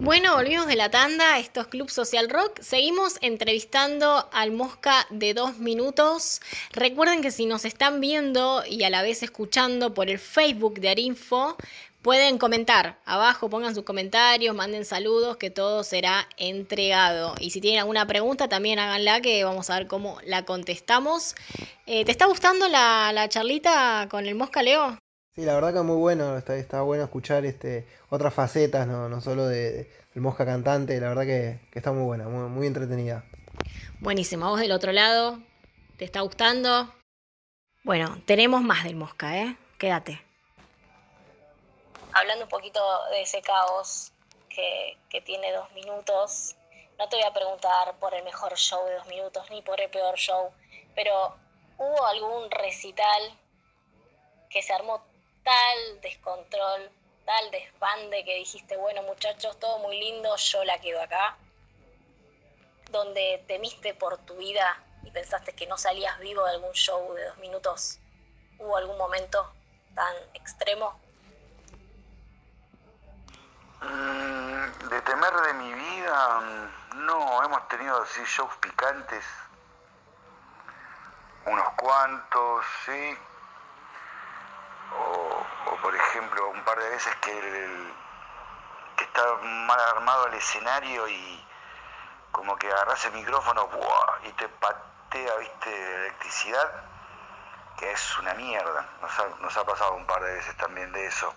Bueno, volvimos de la tanda, esto es Club Social Rock. Seguimos entrevistando al Mosca de dos minutos. Recuerden que si nos están viendo y a la vez escuchando por el Facebook de Arinfo, pueden comentar abajo, pongan sus comentarios, manden saludos, que todo será entregado. Y si tienen alguna pregunta, también háganla, que vamos a ver cómo la contestamos. Eh, ¿Te está gustando la, la charlita con el Mosca, Leo? Sí, la verdad que muy bueno, está, está bueno escuchar este, otras facetas, no, no solo de, del Mosca cantante, la verdad que, que está muy buena, muy, muy entretenida. Buenísimo, vos del otro lado, ¿te está gustando? Bueno, tenemos más del Mosca, ¿eh? Quédate. Hablando un poquito de ese caos que, que tiene dos minutos, no te voy a preguntar por el mejor show de dos minutos ni por el peor show, pero ¿hubo algún recital que se armó tal descontrol, tal desbande que dijiste, bueno muchachos, todo muy lindo, yo la quedo acá, donde temiste por tu vida y pensaste que no salías vivo de algún show de dos minutos, ¿hubo algún momento tan extremo? Mm, de temer de mi vida, no, hemos tenido así shows picantes, unos cuantos, sí, o, por ejemplo un par de veces que, el, que está mal armado el escenario y como que agarras el micrófono y te patea, viste, electricidad, que es una mierda. Nos ha, pasado un par de veces también de eso.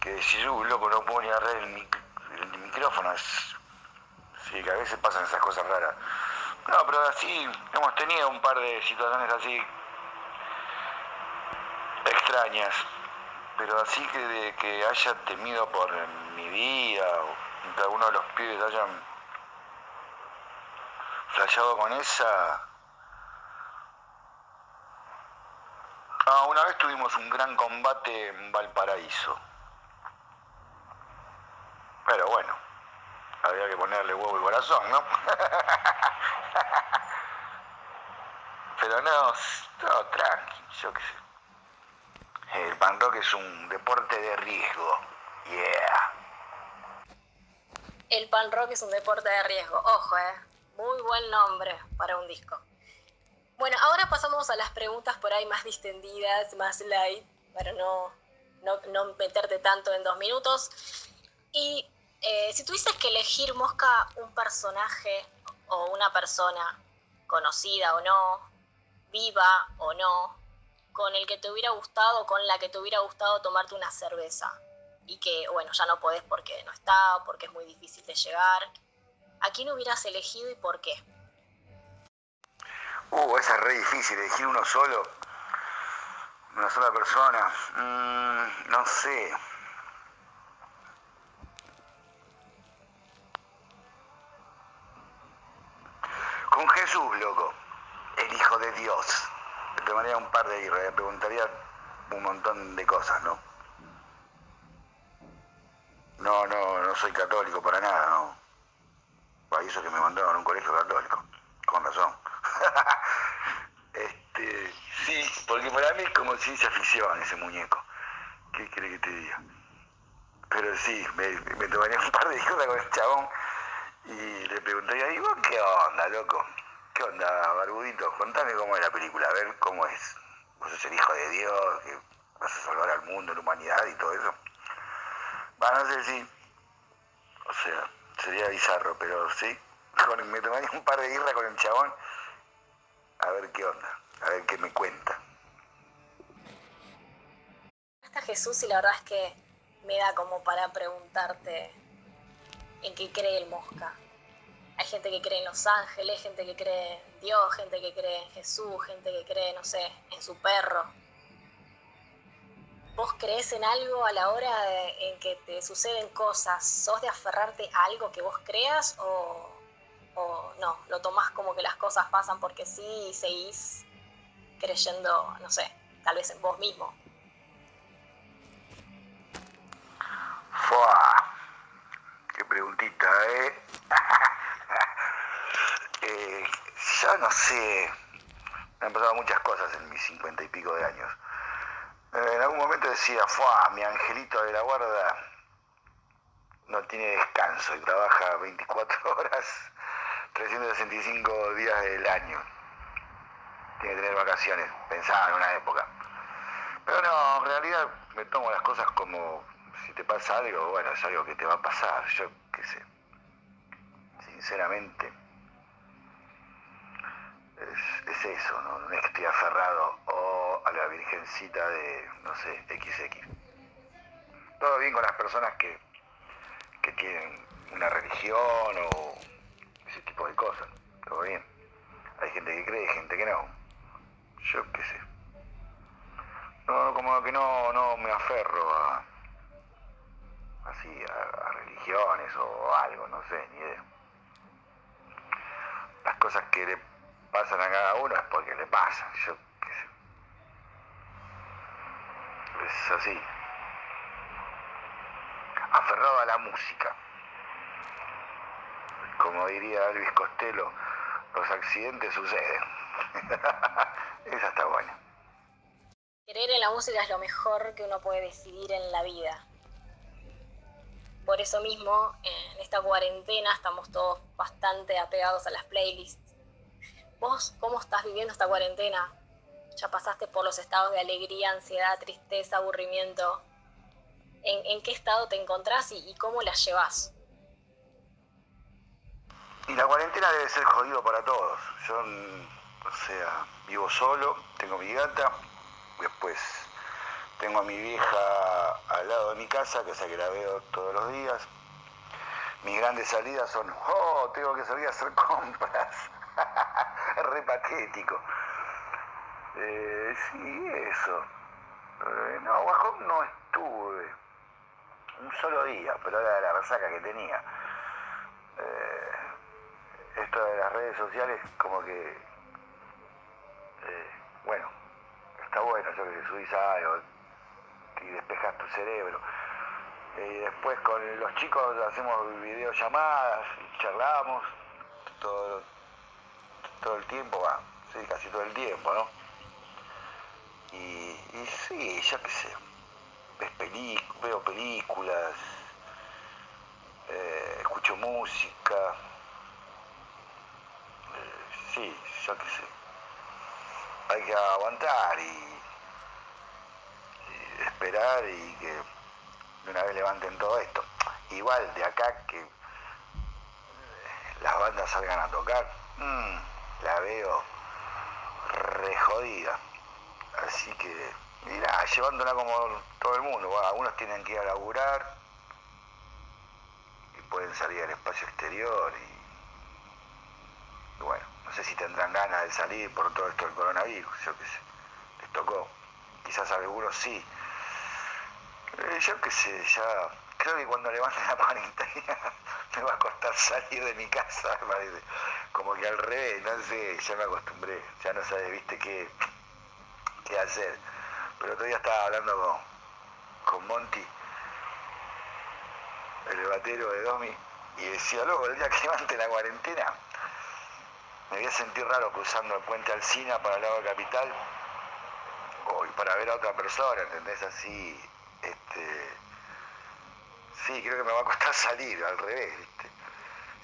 Que decís, uy, loco, no puedo ni agarrar el, el micrófono. Es, sí, que a veces pasan esas cosas raras. No, pero así hemos tenido un par de situaciones así extrañas, pero así que de que haya temido por mi vida o que alguno de los pibes hayan flasheado con esa. Ah, una vez tuvimos un gran combate en Valparaíso. Pero bueno, había que ponerle huevo y corazón, ¿no? Pero no, no, tranqui, yo qué sé. El pan rock es un deporte de riesgo. Yeah. El pan rock es un deporte de riesgo. Ojo, eh. Muy buen nombre para un disco. Bueno, ahora pasamos a las preguntas por ahí más distendidas, más light, para no, no, meterte tanto en dos minutos. Y eh, si tuvieses que elegir, Mosca, un personaje o una persona, conocida o no, viva o no, con el que te hubiera gustado, con la que te hubiera gustado tomarte una cerveza y que, bueno, ya no podés porque no está, porque es muy difícil de llegar. ¿A quién hubieras elegido y por qué? Uh, esa es re difícil, elegir uno solo, una sola persona. Mm, no sé. Con Jesús, loco, el Hijo de Dios tomaría un par de irras, le preguntaría un montón de cosas, ¿no? No, no, no soy católico para nada, ¿no? Eso que me mandaron a un colegio católico, con razón. este, sí, porque para mí es como ciencia ficción ese muñeco. ¿Qué quiere que te diga? Pero sí, me, me tomaría un par de hijas con el chabón y le preguntaría, ¿y vos qué onda, loco? ¿Qué onda, Barbudito? Contame cómo es la película, a ver cómo es. Vos sos el hijo de Dios, que vas a salvar al mundo, la humanidad y todo eso. Bueno, no sé si. O sea, sería bizarro, pero sí. me tomaría un par de guirras con el chabón. A ver qué onda, a ver qué me cuenta. Está Jesús y la verdad es que me da como para preguntarte en qué cree el mosca. Hay gente que cree en los ángeles, gente que cree en Dios, gente que cree en Jesús, gente que cree, no sé, en su perro. ¿Vos crees en algo a la hora en que te suceden cosas? ¿Sos de aferrarte a algo que vos creas o, o no? ¿Lo tomás como que las cosas pasan porque sí y seguís creyendo, no sé, tal vez en vos mismo? ¡Fua! ¡Qué preguntita, eh, yo no sé, me han pasado muchas cosas en mis cincuenta y pico de años. Eh, en algún momento decía, ¡fua! Mi angelito de la guarda no tiene descanso y trabaja 24 horas, 365 días del año. Tiene que tener vacaciones, pensaba en una época. Pero no, en realidad me tomo las cosas como si te pasa algo, bueno, es algo que te va a pasar, yo qué sé. Sinceramente, es, eso, ¿no? no es que estoy aferrado o a la virgencita de, no sé, XX. Todo bien con las personas que, que tienen una religión o ese tipo de cosas, todo bien. Hay gente que cree, gente que no. Yo qué sé. No, como que no, no me aferro a así a, religiones o algo, no sé, ni idea. Las cosas que le pasan a cada uno es porque le pasan, yo qué sé. Es así. Aferrado a la música. Como diría Elvis Costello, los accidentes suceden. Esa está buena. Querer en la música es lo mejor que uno puede decidir en la vida. Por eso mismo, en esta cuarentena estamos todos bastante apegados a las playlists. ¿Vos cómo estás viviendo esta cuarentena? Ya pasaste por los estados de alegría, ansiedad, tristeza, aburrimiento. ¿En, qué estado te encontrás y, cómo la llevas? Y la cuarentena debe ser jodido para todos. Yo, o sea, vivo solo, tengo mi gata, Después tengo a mi vieja al lado de mi casa, que sé que la veo todos los días. Mis grandes salidas son, oh, tengo que salir a hacer compras. Re patético. Eh, sí, eso. Eh, no, bajo no estuve. Un solo día, pero era la resaca que tenía. Eh, esto de las redes sociales, como que, bueno, está bueno, yo que subís algo y despejas tu cerebro. Y después con los chicos hacemos videollamadas, charlamos todo, todo el tiempo, va, sí, casi todo el tiempo, ¿no? Y, sí, ya qué sé, veo películas, eh, escucho música, eh, sí, ya qué sé hay que aguantar y, esperar y que de una vez levanten todo esto. Igual de acá que las bandas salgan a tocar, mm, la veo re jodida. Así que, mira, llevándola como todo el mundo. algunos tienen que ir a laburar y pueden salir al espacio exterior y bueno no sé si tendrán ganas de salir por todo esto del coronavirus, yo qué sé, les tocó, quizás a algunos sí. Eh, yo qué sé, ya creo que cuando levanten la cuarentena me va a costar salir de mi casa, como que al revés, no sé, ya me acostumbré, ya no sabes, viste, qué, qué hacer. Pero otro día estaba hablando con, con Monty, el batero de Domi, y decía, luego, el día que levante la cuarentena, me voy a sentir raro cruzando el puente Alcina para el lado de Capital o para ver a otra persona, ¿entendés? Así, este, sí, creo que me va a costar salir, al revés, ¿viste?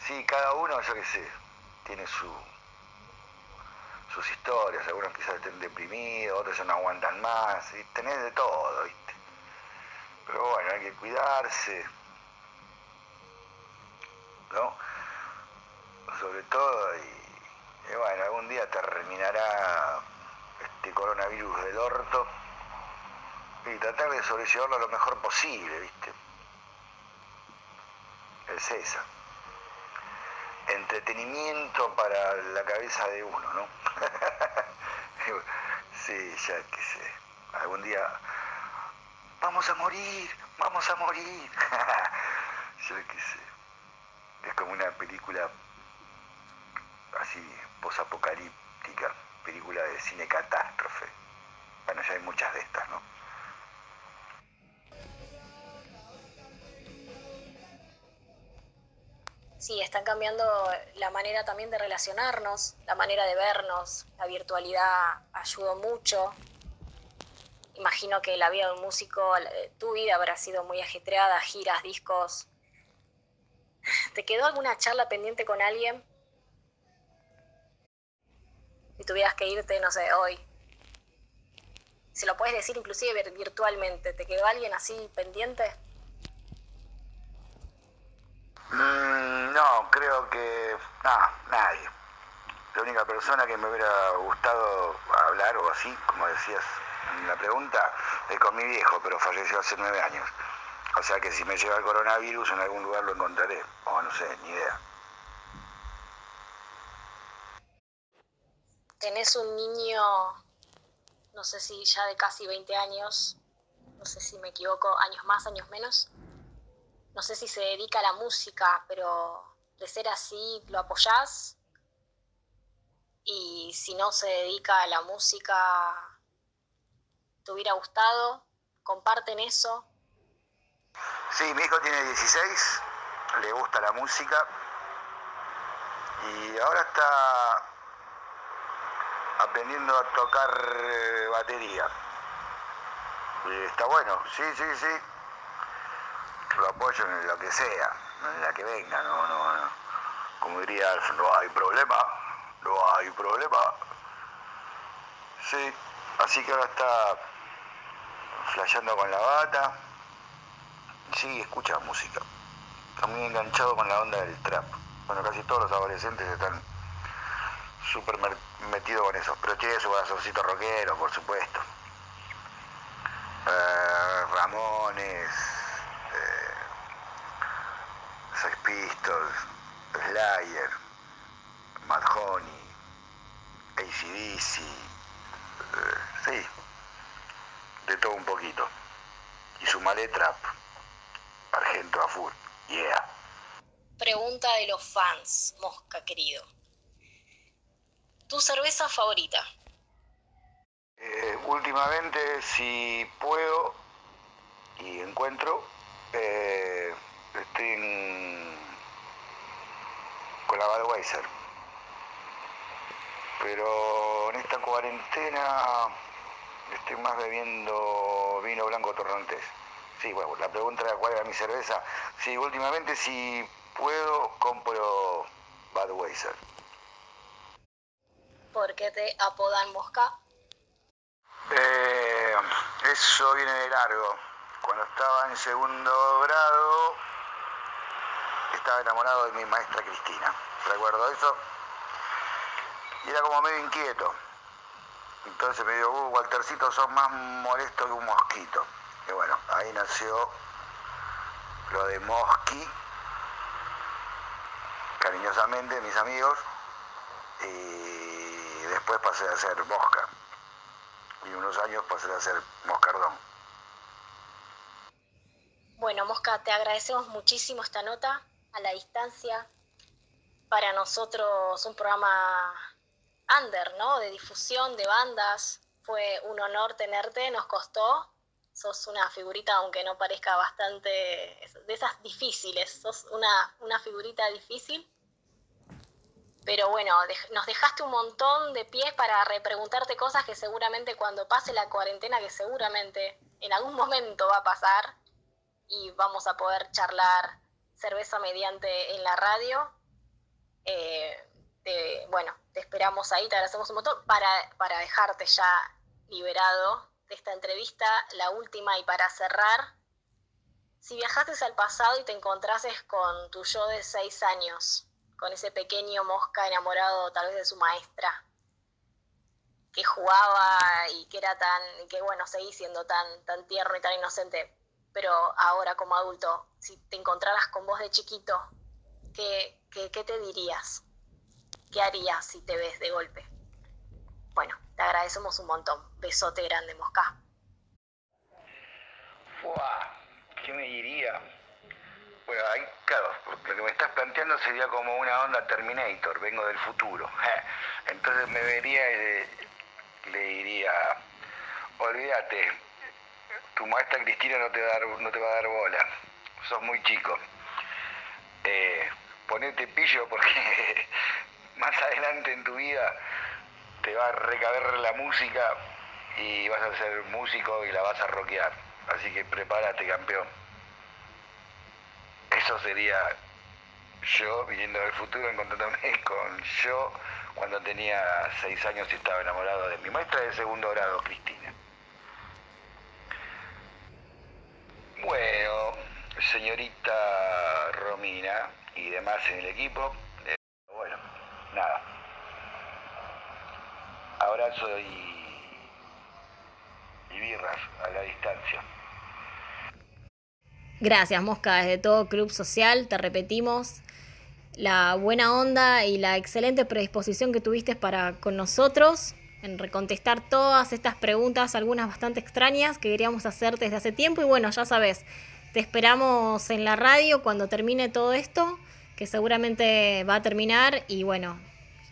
Sí, cada uno, yo qué sé, tiene su, sus historias, algunos quizás estén deprimidos, otros ya no aguantan más, y tenés de todo, ¿viste? Pero bueno, hay que cuidarse, ¿no? Sobre todo, y y bueno, algún día terminará este coronavirus del orto y tratar de sobrellevarlo lo mejor posible, ¿viste? César. Entretenimiento para la cabeza de uno, ¿no? sí, ya que sé. Algún día vamos a morir, vamos a morir. ya que sé. Es como una película así posapocalíptica, película de cine catástrofe. Bueno, ya hay muchas de estas, ¿no? Sí, están cambiando la manera también de relacionarnos, la manera de vernos, la virtualidad ayudó mucho. Imagino que la vida de un músico, tu vida habrá sido muy ajetreada, giras, discos, ¿te quedó alguna charla pendiente con alguien? Si tuvieras que irte, no sé, hoy. Si lo puedes decir inclusive virtualmente, ¿te quedó alguien así pendiente? Mm, no, creo que... No, nadie. La única persona que me hubiera gustado hablar o así, como decías en la pregunta, es con mi viejo, pero falleció hace nueve años. O sea que si me lleva el coronavirus en algún lugar lo encontraré, o no sé, ni idea. Tenés un niño, no sé si ya de casi 20 años, no sé si me equivoco, años más, años menos. No sé si se dedica a la música, pero de ser así, ¿lo apoyás? Y si no se dedica a la música, ¿te hubiera gustado? ¿Comparten eso? Sí, mi hijo tiene 16, le gusta la música y ahora está aprendiendo a tocar eh, batería. Está bueno, sí, sí, sí. Lo apoyo en lo que sea, en la que venga, no, no, no. Como diría, no hay problema, no hay problema. Sí, así que ahora está flasheando con la bata. Sí, escucha música. Está muy enganchado con la onda del trap. Bueno, casi todos los adolescentes están súper metidos con eso. Pero tiene su corazoncito rockero, por supuesto. Eh, Ramones, eh, Sex Pistols, Slayer, Mad Honey, ACDC, eh, sí, de todo un poquito. Y su trap, Argento a full, yeah. Pregunta de los fans, Mosca querido. ¿Tu cerveza favorita? Eh, últimamente, si puedo y encuentro, eh, estoy con la Budweiser. Pero en esta cuarentena estoy más bebiendo vino blanco torrontés. Sí, bueno, la pregunta era cuál era mi cerveza. Sí, últimamente si puedo compro Budweiser. ¿Por qué te apodan Mosca? Eh, eso viene de largo. Cuando estaba en segundo grado, estaba enamorado de mi maestra Cristina. Recuerdo eso. Y era como medio inquieto. Entonces me dijo, uh, Waltercito, sos más molesto que un mosquito. Y bueno, ahí nació lo de Mosqui, cariñosamente, mis amigos. Y después pasé a ser Mosca. Y unos años pasé a ser Moscardón. Bueno, Mosca, te agradecemos muchísimo esta nota a la distancia. Para nosotros un programa under, ¿no? De difusión de bandas. Fue un honor tenerte, nos costó. Sos una figurita, aunque no parezca bastante, de esas difíciles. Sos una, una figurita difícil. Pero bueno, nos dejaste un montón de pies para repreguntarte cosas que seguramente cuando pase la cuarentena, que seguramente en algún momento va a pasar, y vamos a poder charlar cerveza mediante en la radio. Eh, bueno, te esperamos ahí, te agradecemos un montón para, para dejarte ya liberado de esta entrevista, la última y para cerrar. Si viajaste al pasado y te encontrases con tu yo de seis años, con ese pequeño mosca enamorado tal vez de su maestra, que jugaba y que era tan, que bueno, seguí siendo tan, tan tierno y tan inocente, pero ahora como adulto, si te encontraras con vos de chiquito, ¿qué, qué, qué te dirías? ¿Qué harías si te ves de golpe? Bueno, te agradecemos un montón. Besote grande, Mosca. ¿Qué me diría? Bueno, ahí, claro, lo que me estás planteando sería como una onda Terminator, vengo del futuro. Entonces me vería y le, diría, olvídate, tu maestra Cristina no te, va a dar, no te va a dar bola, sos muy chico. Eh, ponete pillo porque más adelante en tu vida te va a recaber la música y vas a ser músico y la vas a rockear. Así que prepárate, campeón. Eso sería yo viniendo del futuro, encontrándome con yo cuando tenía seis años y estaba enamorado de mi maestra de segundo grado, Cristina. Bueno, señorita Romina y demás en el equipo, eh, bueno, nada. Abrazo y, y birras a la distancia. Gracias, Mosca, desde todo Club Social, te repetimos la buena onda y la excelente predisposición que tuviste para con nosotros en recontestar todas estas preguntas, algunas bastante extrañas que queríamos hacer desde hace tiempo. Y bueno, ya sabes, te esperamos en la radio cuando termine todo esto, que seguramente va a terminar. Y bueno,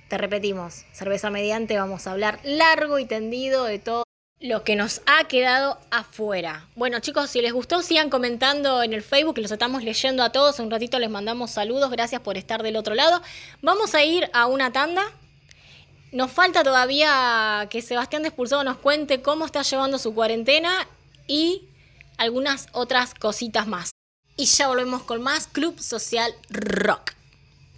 te repetimos, cerveza mediante, vamos a hablar largo y tendido de todo lo que nos ha quedado afuera. Bueno chicos, si les gustó sigan comentando en el Facebook, los estamos leyendo a todos. Un ratito les mandamos saludos, gracias por estar del otro lado. Vamos a ir a una tanda. Nos falta todavía que Sebastián Despulsado nos cuente cómo está llevando su cuarentena y algunas otras cositas más. Y ya volvemos con más Club Social Rock.